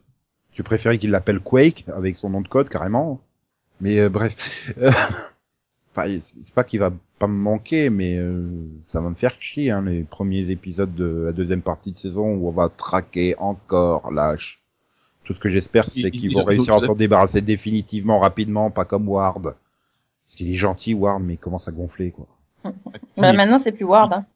Tu préférais qu'il l'appelle Quake avec son nom de code carrément. Mais euh, bref, Euh, enfin, c'est pas qu'il va pas me manquer, mais euh, ça va me faire chier hein, les premiers épisodes de la deuxième partie de saison où on va traquer encore lâche. Tout ce que j'espère, c'est Ils- qu'ils ils vont ont réussir à s'en débarrasser définitivement, rapidement, pas comme Ward. Parce qu'il est gentil, Ward, mais il commence à gonfler, quoi. Bah, maintenant c'est plus Ward. Hein.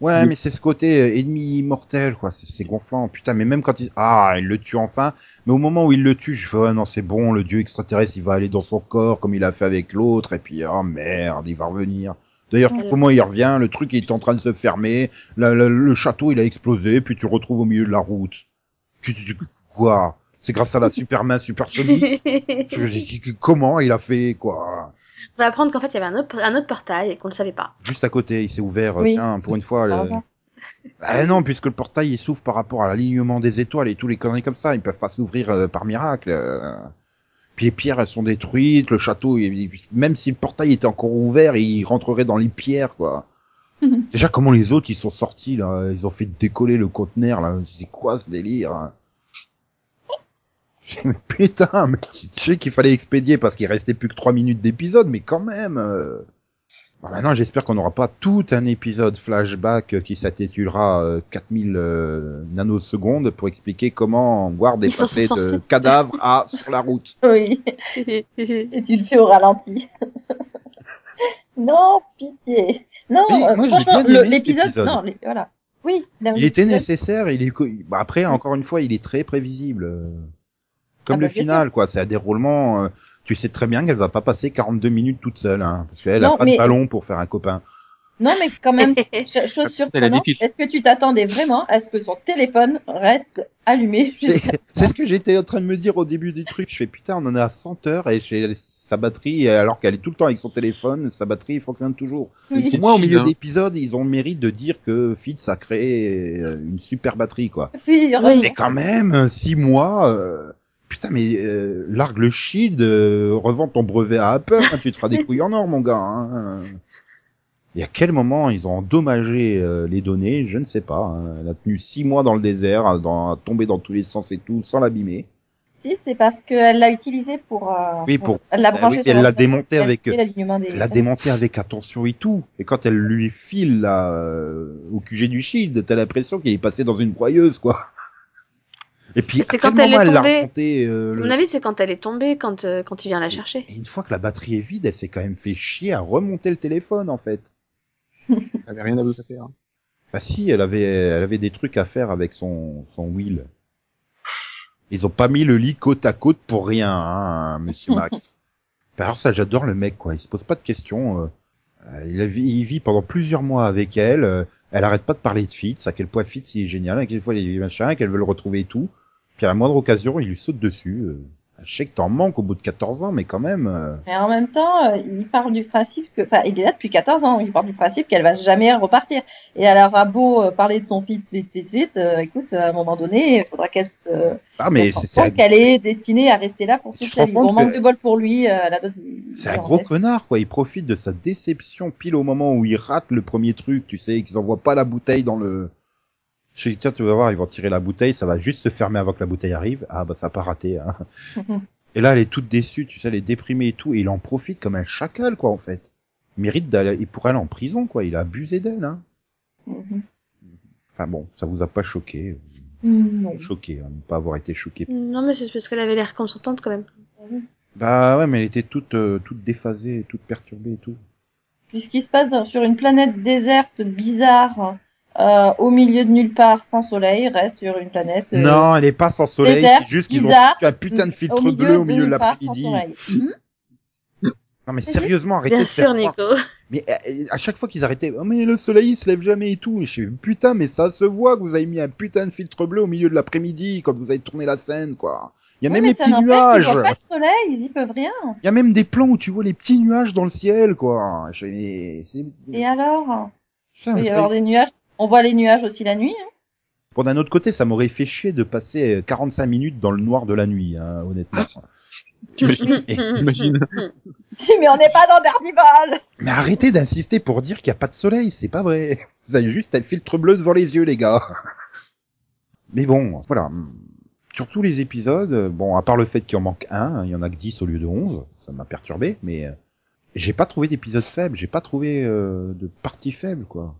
Ouais, Oui. mais c'est ce côté euh, ennemi immortel, quoi. C'est c'est gonflant. Putain, mais même quand il... Ah, il le tue enfin. Mais au moment où il le tue, je fais, ouais, non, c'est bon, le dieu extraterrestre, il va aller dans son corps, comme il a fait avec l'autre, et puis, oh merde, il va revenir. D'ailleurs, Ouais. comment il revient Le truc il est en train de se fermer, la- la- le château, il a explosé, puis tu retrouves au milieu de la route. Quoi? C'est grâce à la super main supersonique <laughs> Comment il a fait, quoi? On va apprendre qu'en fait, il y avait un autre, un autre portail et qu'on le savait pas. Juste à côté, il s'est ouvert, euh, Oui. tiens, pour une fois... le-. Ah non, puisque le portail il s'ouvre par rapport à l'alignement des étoiles et tous les conneries comme ça, ils peuvent pas s'ouvrir euh, par miracle. euh. Puis les pierres elles sont détruites, le château, il- même si le portail était encore ouvert, il rentrerait dans les pierres quoi. <laughs> Déjà comment les autres ils sont sortis là, ils ont fait décoller le conteneur là, c'est quoi ce délire hein? J'ai- mais Putain, mais je sais qu'il fallait expédier parce qu'il restait plus que 3 minutes d'épisode, mais quand même. euh. Bon, maintenant, j'espère qu'on n'aura pas tout un épisode flashback qui s'intitulera euh, 4000 euh, nanosecondes pour expliquer comment Ward est Ils passé sont de cadavre à sur la route. <laughs> Oui. Et tu le fais au ralenti. <laughs> non, pitié. Non, Oui, euh, moi, franchement, le- l'épisode, épisode. non, les- voilà. Oui. Il était nécessaire, il est bah, après encore une fois, il est très prévisible. Comme Ah le bah, final quoi, c'est un déroulement euh, tu sais très bien qu'elle va pas passer 42 minutes toute seule hein, parce qu'elle a pas mais- de ballon pour faire un copain. Non, mais quand même, <laughs> ch- chose a surprenante, est-ce que tu t'attendais vraiment à ce que son téléphone reste allumé. <laughs> C'est ce que j'étais en train de me dire au début du truc. Je fais putain, on en est à 100 heures et chez sa batterie, alors qu'elle est tout le temps avec son téléphone, sa batterie fonctionne toujours. Oui. Au moins, au milieu hein. d'épisode, ils ont le mérite de dire que Fitz a créé euh, une super batterie, quoi. Oui. Mais quand même, six mois, euh, putain, mais euh, largue le shield, euh, revends ton brevet à Apple, hein, tu te feras des <laughs> couilles en or, mon gars. Hein. Et à quel moment ils ont endommagé euh, les données, je ne sais pas. hein. Elle a tenu six mois dans le désert, à, dans, à tomber dans tous les sens et tout, sans l'abîmer. Si, c'est parce qu'elle l'a utilisé pour... euh, Oui, pour- Elle l'a branché oui, elle l'a démonté avec- Elle l'a démonté avec attention et tout. Et quand elle lui file là, euh, au QG du shield, t'as l'impression qu'il est passé dans une broyeuse, quoi. Et puis, C'est à quand quel elle moment est elle l'a tombée. remonté euh, À le- mon avis, c'est quand elle est tombée, quand, euh, quand il vient la chercher. Et une fois que la batterie est vide, elle s'est quand même fait chier à remonter le téléphone, en fait. Elle avait rien à vous faire. Bah si, elle avait, elle avait des trucs à faire avec son, son wheel. Ils ont pas mis le lit côte à côte pour rien, hein, Monsieur <laughs> Max. Bah alors ça, j'adore le mec, quoi. Il se pose pas de questions. euh. Euh, Il, a- il vit pendant plusieurs mois avec elle. euh, Elle arrête pas de parler de Fitz, à quel point Fitz il est génial, à quel point il est machin, qu'elle veut le retrouver et tout. Puis à la moindre occasion, il lui saute dessus. euh. Je sais que t'en manques au bout de 14 ans, mais quand même. euh, Mais en même temps, euh, il part du principe que, enfin, il est là depuis 14 ans, il part du principe qu'elle va jamais repartir. Et elle aura beau euh, parler de son fils, vite, vite, vite, euh, écoute, à un moment donné, il faudra qu'elle se Ah mais c'est qu'elle est destinée à rester là pour toute rends vie. Bon, manque que- de bol pour lui, euh, la. C'est un gros connard, quoi. Il profite de sa déception pile au moment où il rate le premier truc, tu sais, qu'ils envoient pas la bouteille dans le... Je dis, tiens, tu vas voir, ils vont tirer la bouteille, ça va juste se fermer avant que la bouteille arrive. Ah, bah, ça a pas raté, hein. <laughs> Et là, elle est toute déçue, tu sais, elle est déprimée et tout, et il en profite comme un chacal, quoi, en fait. Il mérite d'aller, il pourrait aller en prison, quoi. Il a abusé d'elle, hein. Mhm. Enfin bon, ça vous a pas choqué. Non. Choqué, hein, ne pas avoir été choqué. Non, mais c'est parce qu'elle avait l'air consentante quand même. Bah ouais, mais elle était toute, euh, toute déphasée, toute perturbée et tout. Puisqu'il se passe sur une planète déserte bizarre, euh, au milieu de nulle part, sans soleil, reste sur une planète. euh, Non, elle est pas sans soleil, désert, c'est juste qu'ils ont bizarre, foutu un putain de filtre milieu bleu au milieu de nulle part, sans l'après-midi. <laughs> Non mais sérieusement, arrêtez Bien de faire sûr, croire. Nico. Mais euh, à chaque fois qu'ils arrêtaient, oh mais le soleil il se lève jamais et tout. Et je suis putain, mais ça se voit que vous avez mis un putain de filtre bleu au milieu de l'après-midi quand vous avez tourné la scène, quoi. Il y a Oui, même les petits nuages. voient pas le soleil, ils y peuvent rien. Il y a même des plans où tu vois les petits nuages dans le ciel, quoi. Je Et alors? Il peut y avoir des nuages. On voit les nuages aussi la nuit. Hein. Bon, d'un autre côté, ça m'aurait fait chier de passer euh, 45 minutes dans le noir de la nuit, hein, honnêtement. <laughs> T'imagines <laughs> T'imagines mais on n'est pas dans Daredevil Mais arrêtez d'insister pour dire qu'il n'y a pas de soleil, c'est pas vrai. Vous avez juste un filtre bleu devant les yeux, les gars. Mais bon, voilà. Sur tous les épisodes, bon, à part le fait qu'il en manque un, hein, il y en a que 10 au lieu de 11, ça m'a perturbé, mais euh, j'ai pas trouvé d'épisode faible, j'ai pas trouvé euh, de partie faible, quoi.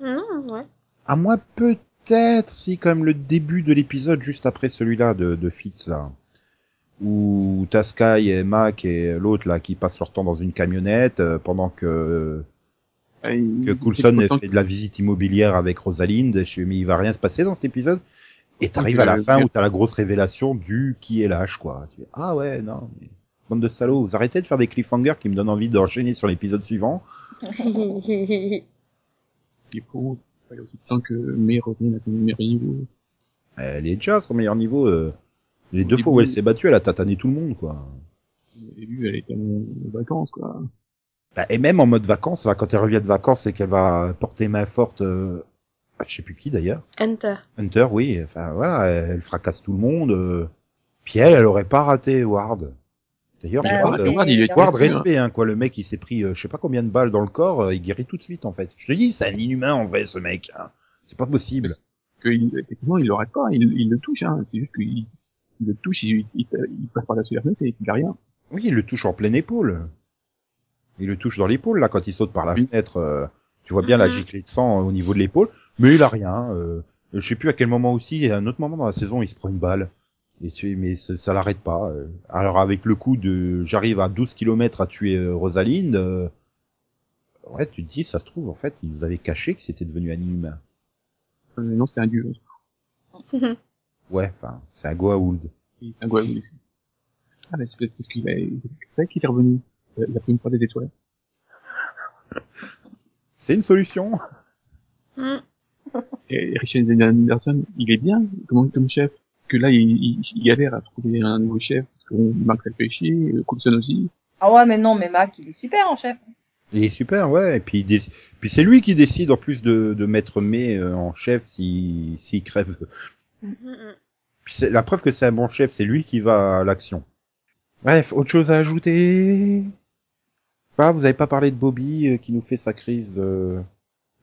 Non, ouais. À moi, peut-être, si quand même le début de l'épisode juste après celui-là de, de Fitz, là, où t'as Sky et Mac et l'autre, là, qui passent leur temps dans une camionnette, euh, pendant que que Coulson fait de la visite immobilière avec Rosalind. Je mais il va rien se passer dans cet épisode? Et t'arrives à la fin où t'as la grosse révélation du qui est lâche, quoi. Tu fais, ah ouais, non, mais bande de salauds, vous arrêtez de faire des cliffhangers qui me donnent envie d'enchaîner sur l'épisode suivant? <laughs> Il faut aussi temps que May revienne à son meilleur niveau. Elle est déjà à son meilleur niveau. euh. Les Au deux fois où elle s'est battue, elle a tatané tout le monde, quoi. Au début, elle était en vacances, quoi. Bah, et même en mode vacances, là, quand elle revient de vacances et qu'elle va porter main forte, euh, à je sais plus qui d'ailleurs. Hunter. Hunter, oui. Enfin voilà, elle, elle fracasse tout le monde. euh. Puis elle, elle aurait pas raté Ward. D'ailleurs, Bah, Ward, oui, euh, Ward, il est Ward, très, hein. respect, hein, quoi. Le mec, il s'est pris, euh, je sais pas combien de balles dans le corps, euh, il guérit tout de suite, en fait. Je te dis, c'est un inhumain, en vrai, ce mec. Hein. C'est pas possible. Parce que il, effectivement, il l'arrête pas, il, il le touche, hein. C'est juste qu'il il le touche, il, il, il passe par la fenêtre et il a rien. Oui, il le touche en pleine épaule. Il le touche dans l'épaule, là, quand il saute par la Oui. fenêtre. euh, tu vois bien la Mhm. giclée de sang au niveau de l'épaule. Mais il a rien. Euh, je sais plus à quel moment aussi, et à un autre moment dans la saison, il se prend une balle. Et tu, mais ça, ça l'arrête pas. euh. Alors avec le coup de, j'arrive à 12 km à tuer euh, Rosalind, euh, ouais, tu te dis, ça se trouve, en fait, il nous avait caché que c'était devenu un inhumain. Euh, non, c'est un dieu. <laughs> Ouais, enfin, c'est un Goa'uld. Et C'est un Goa'uld aussi. Ah, mais c'est peut-être parce qu'il a, c'est vrai qu'il est revenu. Il a pris une fois des étoiles. <laughs> C'est une solution. Mm. Et Richard Anderson, il est bien comme, comme chef. Parce que là, il, il, il galère à trouver un nouveau chef. Parce que bon, Max, le fait chier. euh, Coulson aussi. Ah ouais, mais non, mais Mac, il est super en chef. Il est super, ouais. Et puis, déc- puis c'est lui qui décide en plus de, de mettre May euh, en chef si s'il crève. Mm, mm. Puis c'est la preuve que c'est un bon chef, c'est lui qui va à l'action. Bref, autre chose à ajouter? Ah, vous avez pas parlé de Bobby euh, qui nous fait sa crise de.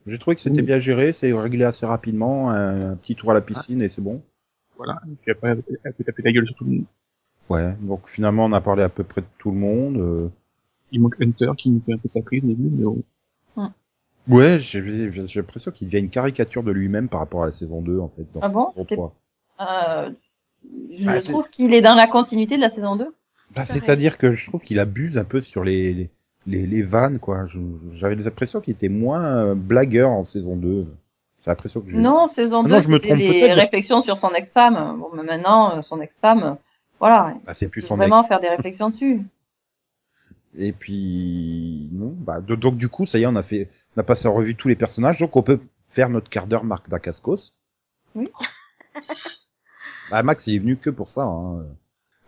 J'ai trouvé que c'était Oui. bien géré, c'est réglé assez rapidement, un, un petit tour à la piscine et c'est bon. Voilà. Et puis après, elle peut taper la gueule sur tout le monde. Ouais, donc finalement on a parlé à peu près de tout le monde. euh. Il manque Hunter qui nous fait un peu sa crise au début, mais bon. Ouais, j'ai j'ai l'impression qu'il devient une caricature de lui-même par rapport à la saison 2 en fait, dans Ah bon? saison C'est- 3. Euh, je Bah, c'est- trouve qu'il est dans la continuité de la saison 2. Bah, c'est-à-dire que je trouve qu'il abuse un peu sur les, les, les, les vannes, quoi. Je- J'avais l'impression qu'il était moins euh, blagueur en saison 2. J'ai l'impression que j'ai- Non, saison Ah 2, non, je me c'était trompe les peut-être. réflexions sur son ex-femme. Bon, mais maintenant, euh, son ex-femme, euh, voilà. Bah, c'est plus Il faut son vraiment ex. faire des réflexions dessus. Et puis, non, bah, de- donc du coup, ça y est, on a fait, on a passé en revue tous les personnages, donc on peut faire notre quart d'heure Marc Dacascos. Oui. <laughs> bah, Max, il est venu que pour ça, hein.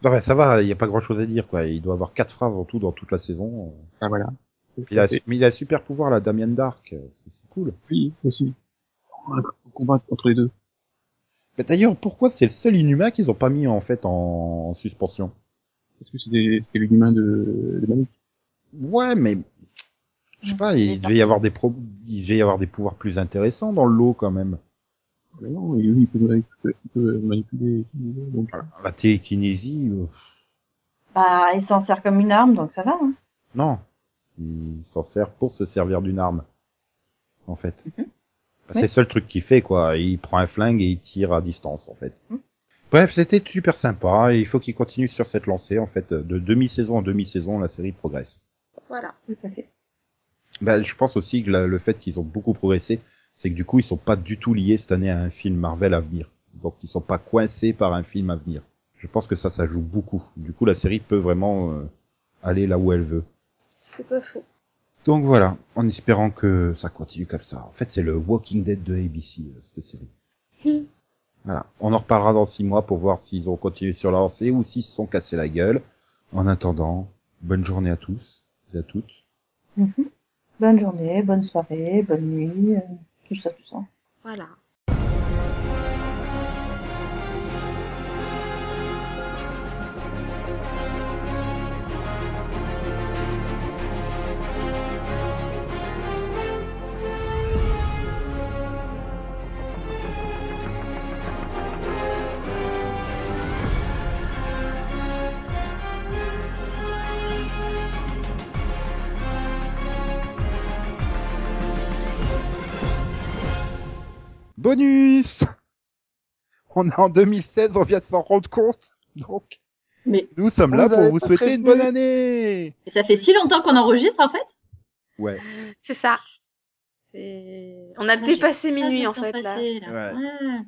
Non, mais ça va, il n'y a pas grand chose à dire, quoi. Il doit avoir quatre phrases en tout dans toute la saison. Ah, voilà. Il a, C'est- mais il a super pouvoir, là, Damien Dark. C'est c'est cool. Oui, aussi. Un combat entre les deux. Mais d'ailleurs, pourquoi c'est le seul inhumain qu'ils ont pas mis, en fait, en, en suspension? Parce que c'était c'était l'humain de, de Malik. Ouais, mais, je sais pas, Il devait y avoir des pro, il devait y avoir des pouvoirs plus intéressants dans le lot, quand même. Mais non, il peut, il peut, il peut manipuler. Donc, La télékinésie, euh, Bah, il s'en sert comme une arme, donc ça va. Hein. Non. Il s'en sert pour se servir d'une arme. En fait. Bah, C'est le seul truc qu'il fait, quoi. Il prend un flingue et il tire à distance, en fait. Mhm. Bref, c'était super sympa et il faut qu'ils continuent sur cette lancée. En fait, de demi-saison en demi-saison, la série progresse. Voilà. Tout à fait. Ben, je pense aussi que la- le fait qu'ils ont beaucoup progressé, c'est que du coup, ils sont pas du tout liés cette année à un film Marvel à venir. Donc, ils sont pas coincés par un film à venir. Je pense que ça, ça joue beaucoup. Du coup, la série peut vraiment euh, aller là où elle veut. C'est pas faux. Donc voilà, en espérant que ça continue comme ça. En fait, c'est le Walking Dead de ABC, euh, cette série. Hmm. Voilà. On en reparlera dans six mois pour voir s'ils ont continué sur la lancée ou s'ils se sont cassés la gueule. En attendant, bonne journée à tous et à toutes. Mhm. Bonne journée, bonne soirée, bonne nuit, euh, tout ça, tout ça. Voilà. Bonus On est en 2016, on vient de s'en rendre compte. Donc, Mais nous sommes là pour vous souhaiter une bonne année ça fait si longtemps qu'on enregistre en fait Ouais. C'est ça. On a Ah, dépassé minuit en fait là. passé, là. Ouais. Ah.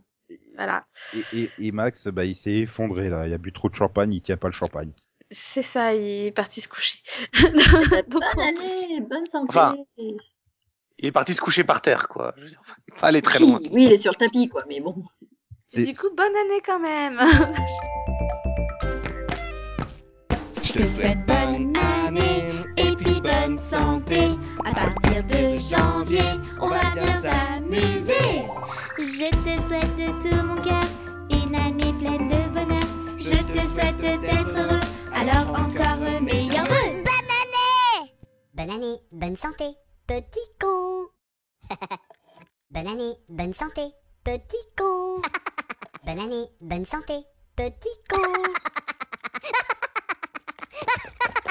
Voilà. Et, et, et Max, bah, il s'est effondré là. Il a bu trop de champagne, il tient pas le champagne. C'est ça, il est parti se coucher. <laughs> Donc, Bonne année, bonne santé. Enfin, Il est parti se coucher par terre, quoi. Je veux dire, pas aller très loin. Oui, oui, il est sur le tapis, quoi, mais bon. Du coup, bonne année quand même. <laughs> Je te souhaite bonne année et puis bonne santé. À partir de janvier, on va bien s'amuser. Je te souhaite de tout mon cœur une année pleine de bonheur. Je te souhaite d'être heureux, alors encore meilleur. Bonne année Bonne année, bonne santé, petit con. <laughs> bonne année, bonne santé, petit con. <laughs> bonne année, bonne santé, petit con. <laughs>